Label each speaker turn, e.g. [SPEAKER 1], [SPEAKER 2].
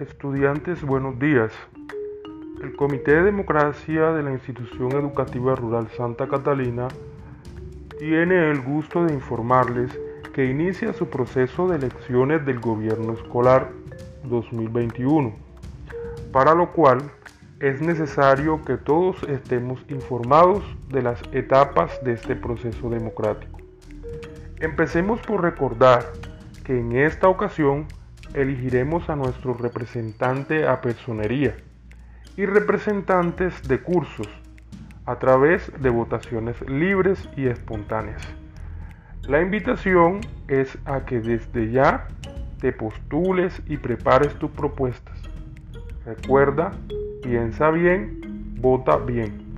[SPEAKER 1] Estudiantes, buenos días. El Comité de Democracia de la Institución Educativa Rural Santa Catalina tiene el gusto de informarles que inicia su proceso de elecciones del gobierno escolar 2021, para lo cual es necesario que todos estemos informados de las etapas de este proceso democrático. Empecemos por recordar que en esta ocasión elegiremos a nuestro representante a personería y representantes de cursos a través de votaciones libres y espontáneas. La invitación es a que desde ya te postules y prepares tus propuestas. Recuerda, piensa bien, vota bien.